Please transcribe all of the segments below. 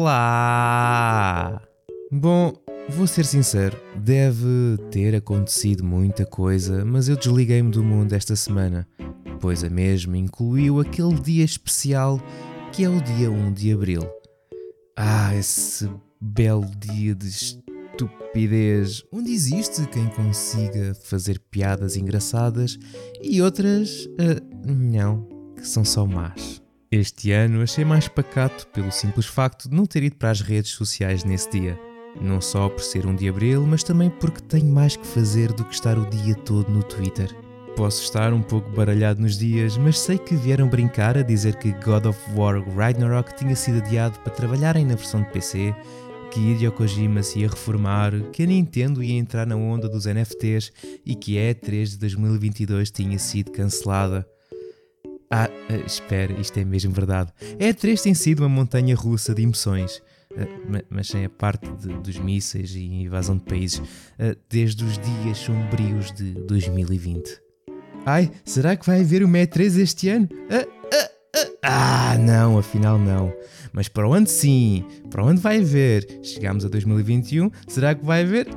Olá! Bom, vou ser sincero, deve ter acontecido muita coisa, mas eu desliguei-me do mundo esta semana, pois a mesma incluiu aquele dia especial que é o dia 1 de abril. Ah, esse belo dia de estupidez, onde existe quem consiga fazer piadas engraçadas e outras, uh, não, que são só más. Este ano achei mais pacato pelo simples facto de não ter ido para as redes sociais nesse dia. Não só por ser um de abril, mas também porque tenho mais que fazer do que estar o dia todo no Twitter. Posso estar um pouco baralhado nos dias, mas sei que vieram brincar a dizer que God of War Ragnarok tinha sido adiado para trabalharem na versão de PC, que Hideo Kojima se ia reformar, que a Nintendo ia entrar na onda dos NFTs e que a E3 de 2022 tinha sido cancelada. Ah, uh, espera, isto é mesmo verdade. É três tem sido uma montanha russa de emoções. Uh, mas sem a parte de, dos mísseis e invasão de países, uh, desde os dias sombrios de 2020. Ai, será que vai haver o E3 este ano? Ah, não, afinal não. Mas para onde sim? Para onde vai haver? Chegamos a 2021, será que vai haver?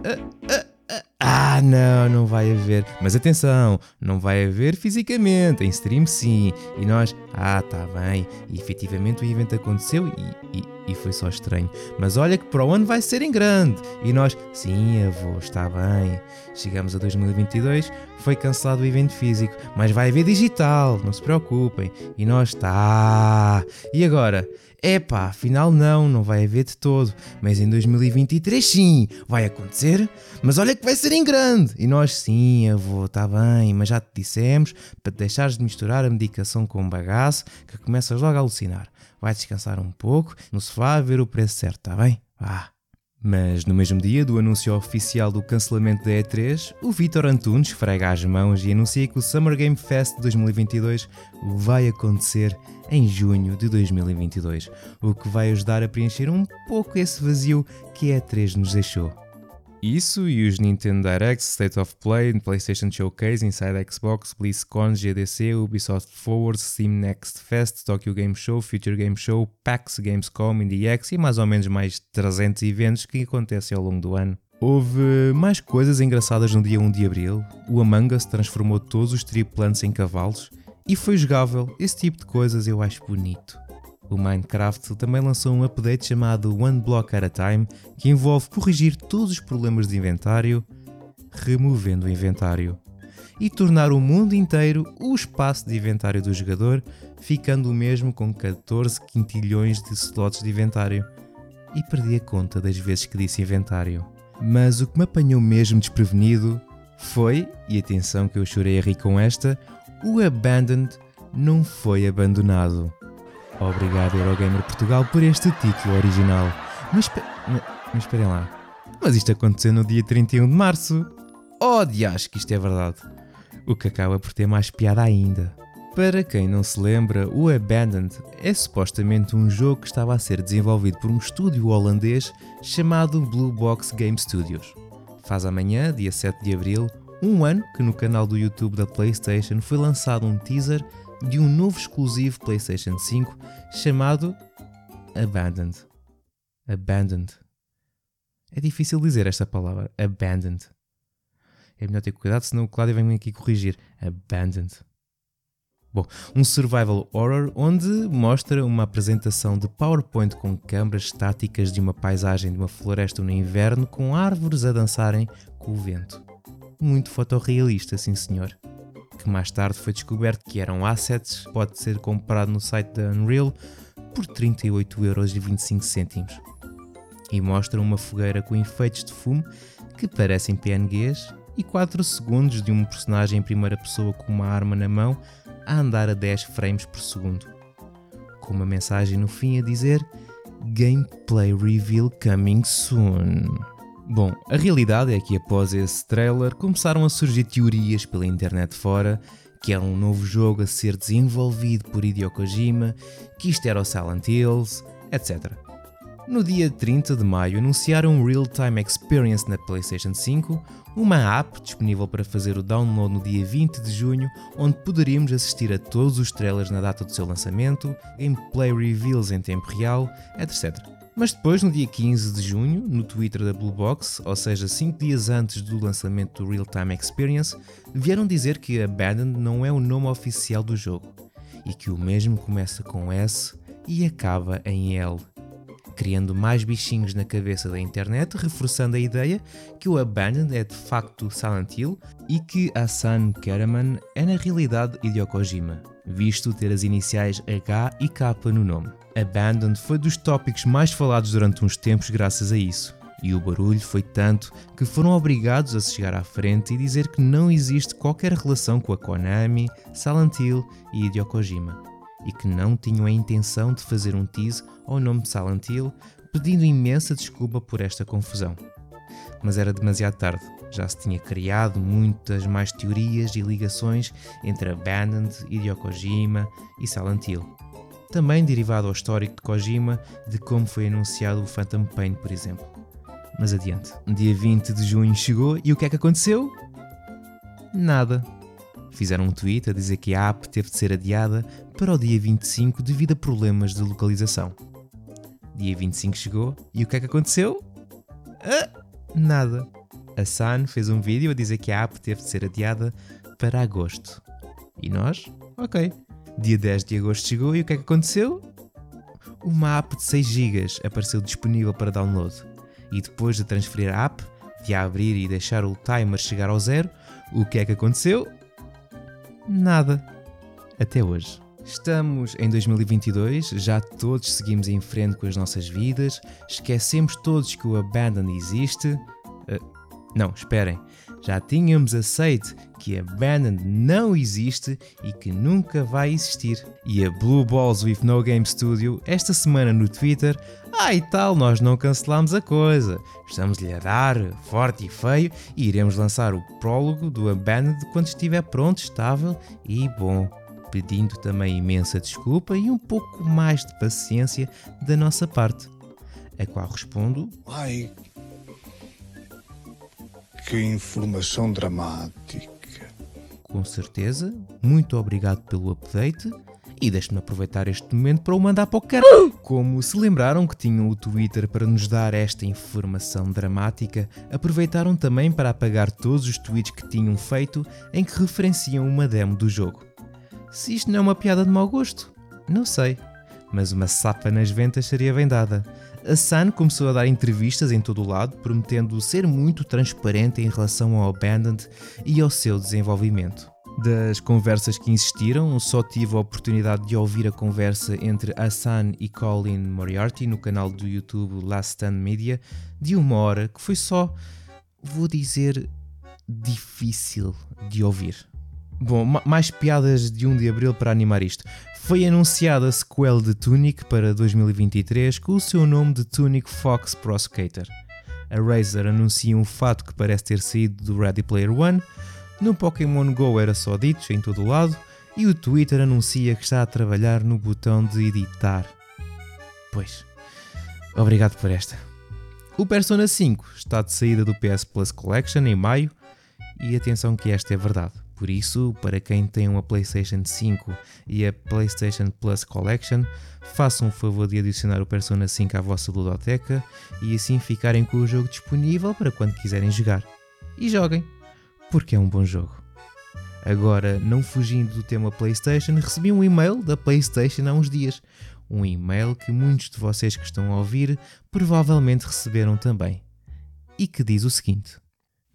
Ah, não, não vai haver. Mas atenção, não vai haver fisicamente, em stream sim. E nós, ah, tá bem. E efetivamente o evento aconteceu e, e, e, foi só estranho. Mas olha que para o ano vai ser em grande. E nós, sim, avô, está bem. Chegamos a 2022, foi cancelado o evento físico, mas vai haver digital, não se preocupem. E nós, tá. E agora? Epá, afinal não, não vai haver de todo. Mas em 2023 sim, vai acontecer. Mas olha que vai ser em grande. E nós sim, avô, está bem, mas já te dissemos para deixares de misturar a medicação com bagaço que começas logo a alucinar. Vai descansar um pouco no sofá a ver o preço certo, está bem? Vá. Mas no mesmo dia do anúncio oficial do cancelamento da E3, o Vitor Antunes frega as mãos e anuncia que o Summer Game Fest 2022 vai acontecer em junho de 2022, o que vai ajudar a preencher um pouco esse vazio que a E3 nos deixou. Isso e os Nintendo Directs, State of Play, PlayStation Showcase, Inside Xbox, BlizzCon, GDC, Ubisoft Forward, Steam Next Fest, Tokyo Game Show, Future Game Show, PAX, Gamescom, IndieX e mais ou menos mais 300 eventos que acontecem ao longo do ano. Houve mais coisas engraçadas no dia 1 de Abril, o Among Us transformou todos os tripulantes em cavalos e foi jogável, esse tipo de coisas eu acho bonito. O Minecraft também lançou um update chamado One Block at a Time, que envolve corrigir todos os problemas de inventário, removendo o inventário, e tornar o mundo inteiro o espaço de inventário do jogador, ficando o mesmo com 14 quintilhões de slots de inventário. E perdi a conta das vezes que disse inventário. Mas o que me apanhou mesmo desprevenido foi, e atenção que eu chorei a rir com esta, o Abandoned não foi abandonado. Obrigado Eurogamer Portugal por este título original. Mas, mas esperem lá. Mas isto aconteceu no dia 31 de março. Oh, dias que isto é verdade. O que acaba por ter mais piada ainda. Para quem não se lembra, o Abandoned é supostamente um jogo que estava a ser desenvolvido por um estúdio holandês chamado Blue Box Game Studios. Faz amanhã, dia 7 de abril, um ano que no canal do YouTube da PlayStation foi lançado um teaser de um novo exclusivo PlayStation 5 chamado Abandoned. Abandoned. É difícil dizer esta palavra. Abandoned. É melhor ter cuidado, senão o Cláudio vem aqui corrigir. Abandoned. Bom, um survival horror onde mostra uma apresentação de PowerPoint com câmaras estáticas de uma paisagem de uma floresta no inverno com árvores a dançarem com o vento. Muito fotorrealista, sim senhor que mais tarde foi descoberto que eram assets, pode ser comprado no site da Unreal por 38,25€. E mostra uma fogueira com efeitos de fumo que parecem PNGs e 4 segundos de um personagem em primeira pessoa com uma arma na mão a andar a 10 frames por segundo. Com uma mensagem no fim a dizer Gameplay Reveal Coming Soon. Bom, a realidade é que após esse trailer começaram a surgir teorias pela internet fora que era um novo jogo a ser desenvolvido por Hideo Kojima, que isto era o Silent Hills, etc. No dia 30 de maio anunciaram um Real Time Experience na PlayStation 5, uma app disponível para fazer o download no dia 20 de junho, onde poderíamos assistir a todos os trailers na data do seu lançamento, gameplay reveals em tempo real, etc. Mas depois, no dia 15 de junho, no Twitter da Blue Box, ou seja, 5 dias antes do lançamento do Real Time Experience, vieram dizer que Abandoned não é o nome oficial do jogo e que o mesmo começa com S e acaba em L, criando mais bichinhos na cabeça da internet, reforçando a ideia que o Abandoned é de facto Silent Hill e que Hassan Karaman é na realidade Hideo Kojima, visto ter as iniciais H e K no nome. Abandoned foi dos tópicos mais falados durante uns tempos graças a isso. E o barulho foi tanto que foram obrigados a se chegar à frente e dizer que não existe qualquer relação com a Konami, Silent Hill e Hideo Kojima, e que não tinham a intenção de fazer um tease ao nome de Silent Hill, pedindo imensa desculpa por esta confusão. Mas era demasiado tarde, já se tinha criado muitas mais teorias e ligações entre Abandoned, Hideo Kojima e Silent Hill. Também derivado ao histórico de Kojima de como foi anunciado o Phantom Pain, por exemplo. Mas adiante. Dia 20 de junho chegou e o que é que aconteceu? Nada. Fizeram um tweet a dizer que a app teve de ser adiada para o dia 25 devido a problemas de localização. Dia 25 chegou e o que é que aconteceu? Ah, nada. A Sun fez um vídeo a dizer que a app teve de ser adiada para agosto. E nós? Ok. Dia 10 de agosto chegou e o que é que aconteceu? Uma app de 6 GB apareceu disponível para download. E depois de transferir a app, de a abrir e deixar o timer chegar ao zero, o que é que aconteceu? Nada. Até hoje. Estamos em 2022, já todos seguimos em frente com as nossas vidas, esquecemos todos que o Abandon existe. Uh, não, esperem, já tínhamos aceito que a Abandoned não existe e que nunca vai existir. E a Blue Balls with No Game Studio, esta semana no Twitter, ah e tal, nós não cancelamos a coisa. Estamos-lhe a dar forte e feio e iremos lançar o prólogo do Abandoned quando estiver pronto, estável e bom. Pedindo também imensa desculpa e um pouco mais de paciência da nossa parte. A qual respondo: Ai, que informação dramática. Com certeza, muito obrigado pelo update e deixe-me aproveitar este momento para o mandar para o caralho. Como se lembraram que tinham o Twitter para nos dar esta informação dramática, aproveitaram também para apagar todos os tweets que tinham feito em que referenciam uma demo do jogo. Se isto não é uma piada de mau gosto, não sei, mas uma sapa nas ventas seria bem dada. A Sun começou a dar entrevistas em todo o lado, prometendo ser muito transparente em relação ao Abandoned e ao seu desenvolvimento. Das conversas que insistiram, só tive a oportunidade de ouvir a conversa entre Hassan e Colin Moriarty no canal do YouTube Last Stand Media, de uma hora que foi só, vou dizer, difícil de ouvir. Bom, mais piadas de 1 de Abril para animar isto. Foi anunciada a sequel de Tunic para 2023 com o seu nome de Tunic Fox Pro Skater. A Razer anuncia um fato que parece ter saído do Ready Player One, no Pokémon GO era só ditos em todo o lado, e o Twitter anuncia que está a trabalhar no botão de editar. Pois, obrigado por esta. O Persona 5 está de saída do PS Plus Collection em maio, e atenção que esta é verdade. Por isso, para quem tem uma PlayStation 5 e a PlayStation Plus Collection, façam o favor de adicionar o Persona 5 à vossa ludoteca e assim ficarem com o jogo disponível para quando quiserem jogar. E joguem, porque é um bom jogo. Agora, não fugindo do tema PlayStation, recebi um e-mail da PlayStation há uns dias. Um e-mail que muitos de vocês que estão a ouvir provavelmente receberam também. E que diz o seguinte: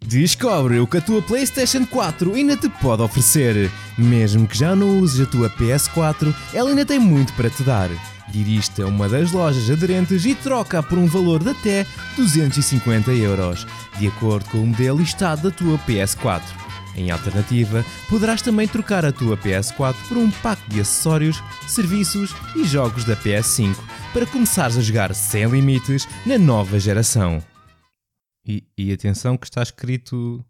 Descobre o que a tua PlayStation 4 ainda te pode oferecer. Mesmo que já não uses a tua PS4, ela ainda tem muito para te dar. Dirige-te a uma das lojas aderentes e troca por um valor de até 250 euros, de acordo com o modelo e estado da tua PS4. Em alternativa, poderás também trocar a tua PS4 por um pack de acessórios, serviços e jogos da PS5 para começares a jogar sem limites na nova geração. E, e, atenção que está escrito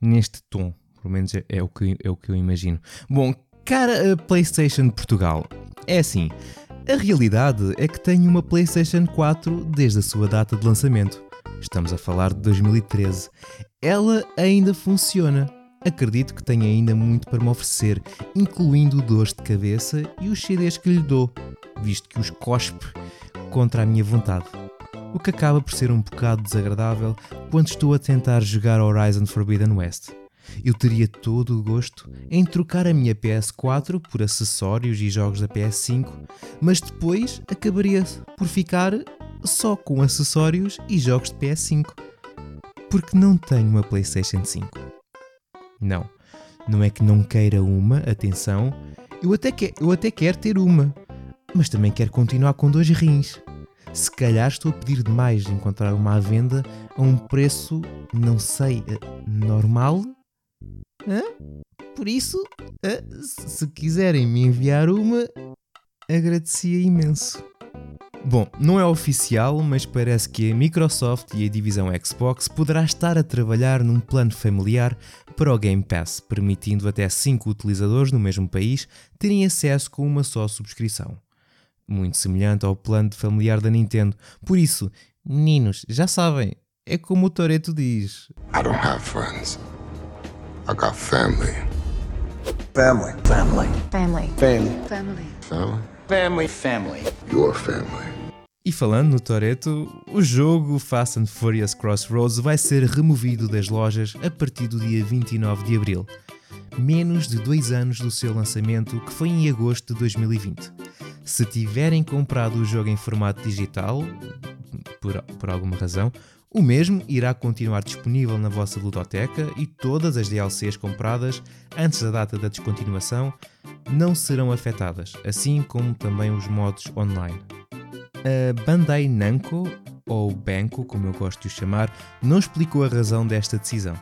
neste tom. Pelo menos é, é, o, que, é o que eu imagino. Bom, cara PlayStation de Portugal. É assim, a realidade é que tenho uma PlayStation 4 desde a sua data de lançamento. Estamos a falar de 2013. Ela ainda funciona. Acredito que tenha ainda muito para me oferecer, incluindo dores de cabeça e os CDs que lhe dou, visto que os cospe contra a minha vontade. O que acaba por ser um bocado desagradável quando estou a tentar jogar Horizon Forbidden West. Eu teria todo o gosto em trocar a minha PS4 por acessórios e jogos da PS5, mas depois acabaria por ficar só com acessórios e jogos de PS5. Porque não tenho uma PlayStation 5. Não, não é que não queira uma, atenção, eu até, que, eu até quero ter uma, mas também quero continuar com dois rins. Se calhar estou a pedir demais de encontrar uma à venda a um preço, não sei, eh, normal? Hã? Por isso, eh, se quiserem me enviar uma, agradecia imenso. Bom, não é oficial, mas parece que a Microsoft e a divisão Xbox poderá estar a trabalhar num plano familiar para o Game Pass, permitindo até 5 utilizadores no mesmo país terem acesso com uma só subscrição. Muito semelhante ao plano de familiar da Nintendo. Por isso, meninos, já sabem, é como o Toreto diz: I don't have friends. I got family. Family. Family. Family. Family. Family. Family? Family. Family. Your family. E falando no Toreto, o jogo Fast and Furious Crossroads vai ser removido das lojas a partir do dia 29 de abril, menos de dois anos do seu lançamento, que foi em agosto de 2020. Se tiverem comprado o jogo em formato digital, por, por alguma razão, o mesmo irá continuar disponível na vossa ludoteca e todas as DLCs compradas antes da data da descontinuação não serão afetadas, assim como também os modos online. A Bandai Namco, ou Banco, como eu gosto de o chamar, não explicou a razão desta decisão.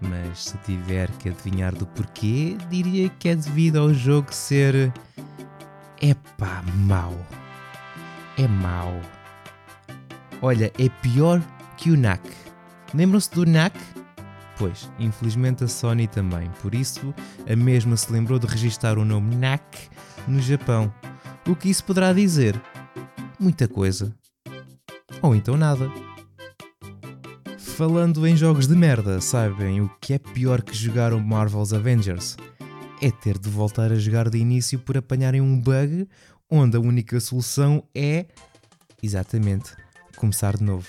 Mas se tiver que adivinhar do porquê, diria que é devido ao jogo ser. Epá, mau. É mau. Olha, é pior que o NAC. Lembram-se do NAC? Pois, infelizmente a Sony também, por isso a mesma se lembrou de registar o nome NAC no Japão. O que isso poderá dizer? Muita coisa. Ou então nada. Falando em jogos de merda, sabem o que é pior que jogar o Marvel's Avengers? É ter de voltar a jogar de início por apanharem um bug onde a única solução é. Exatamente, começar de novo.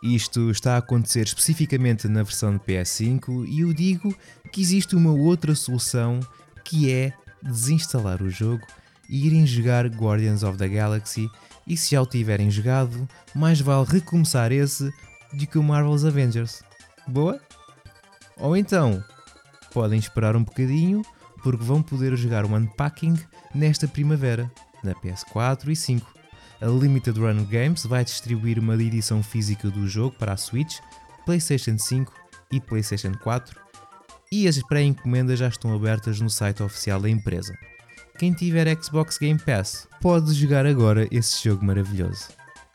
Isto está a acontecer especificamente na versão de PS5 e eu digo que existe uma outra solução que é desinstalar o jogo e irem jogar Guardians of the Galaxy e se já o tiverem jogado, mais vale recomeçar esse do que o Marvel's Avengers. Boa? Ou então, podem esperar um bocadinho porque vão poder jogar o Unpacking nesta primavera, na PS4 e 5. A Limited Run Games vai distribuir uma edição física do jogo para a Switch, PlayStation 5 e PlayStation 4 e as pré-encomendas já estão abertas no site oficial da empresa. Quem tiver Xbox Game Pass pode jogar agora esse jogo maravilhoso.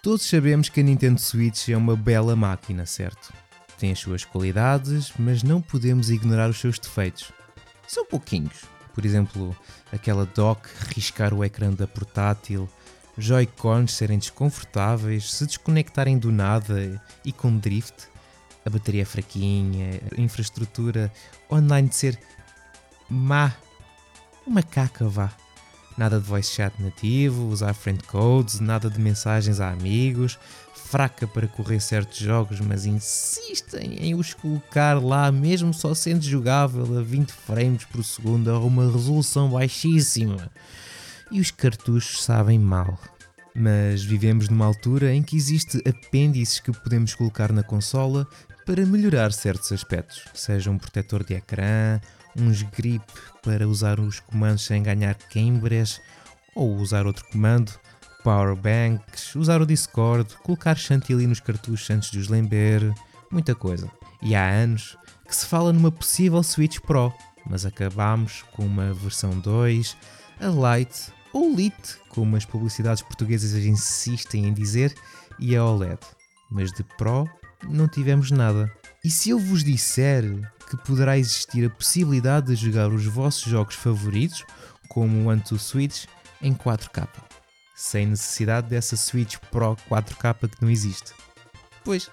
Todos sabemos que a Nintendo Switch é uma bela máquina, certo? Tem as suas qualidades, mas não podemos ignorar os seus defeitos. São pouquinhos. Por exemplo, aquela dock riscar o ecrã da portátil, Joy-Cons serem desconfortáveis, se desconectarem do nada e com drift, a bateria é fraquinha, a infraestrutura online de ser má, uma caca vá. Nada de voice chat nativo, usar friend codes, nada de mensagens a amigos, fraca para correr certos jogos, mas insistem em os colocar lá, mesmo só sendo jogável a 20 frames por segundo a uma resolução baixíssima. E os cartuchos sabem mal. Mas vivemos numa altura em que existe apêndices que podemos colocar na consola para melhorar certos aspectos, seja um protetor de ecrã, uns grip para usar os comandos sem ganhar queimbras, ou usar outro comando, powerbanks, usar o Discord, colocar chantilly nos cartuchos antes de os lamber, muita coisa. E há anos que se fala numa possível Switch Pro, mas acabamos com uma versão 2, a Lite ou Lite, como as publicidades portuguesas insistem em dizer, e a OLED. Mas de Pro não tivemos nada. E se eu vos disser que poderá existir a possibilidade de jogar os vossos jogos favoritos, como o to Switch, em 4K, sem necessidade dessa Switch Pro 4K que não existe? Pois,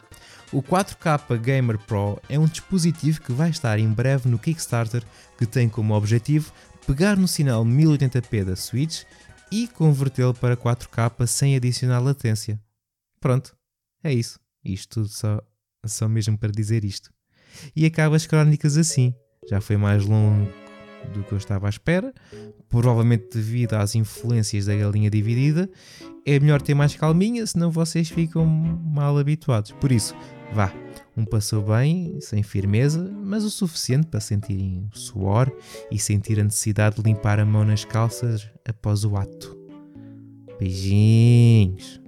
o 4K Gamer Pro é um dispositivo que vai estar em breve no Kickstarter que tem como objetivo pegar no sinal 1080p da Switch e convertê-lo para 4K sem adicionar latência. Pronto, é isso. Isto tudo só, só mesmo para dizer isto. E acaba as crónicas assim. Já foi mais longo do que eu estava à espera, provavelmente devido às influências da galinha dividida. É melhor ter mais calminha, senão vocês ficam mal habituados. Por isso, vá, um passou bem, sem firmeza, mas o suficiente para sentirem suor e sentir a necessidade de limpar a mão nas calças após o ato. Beijinhos!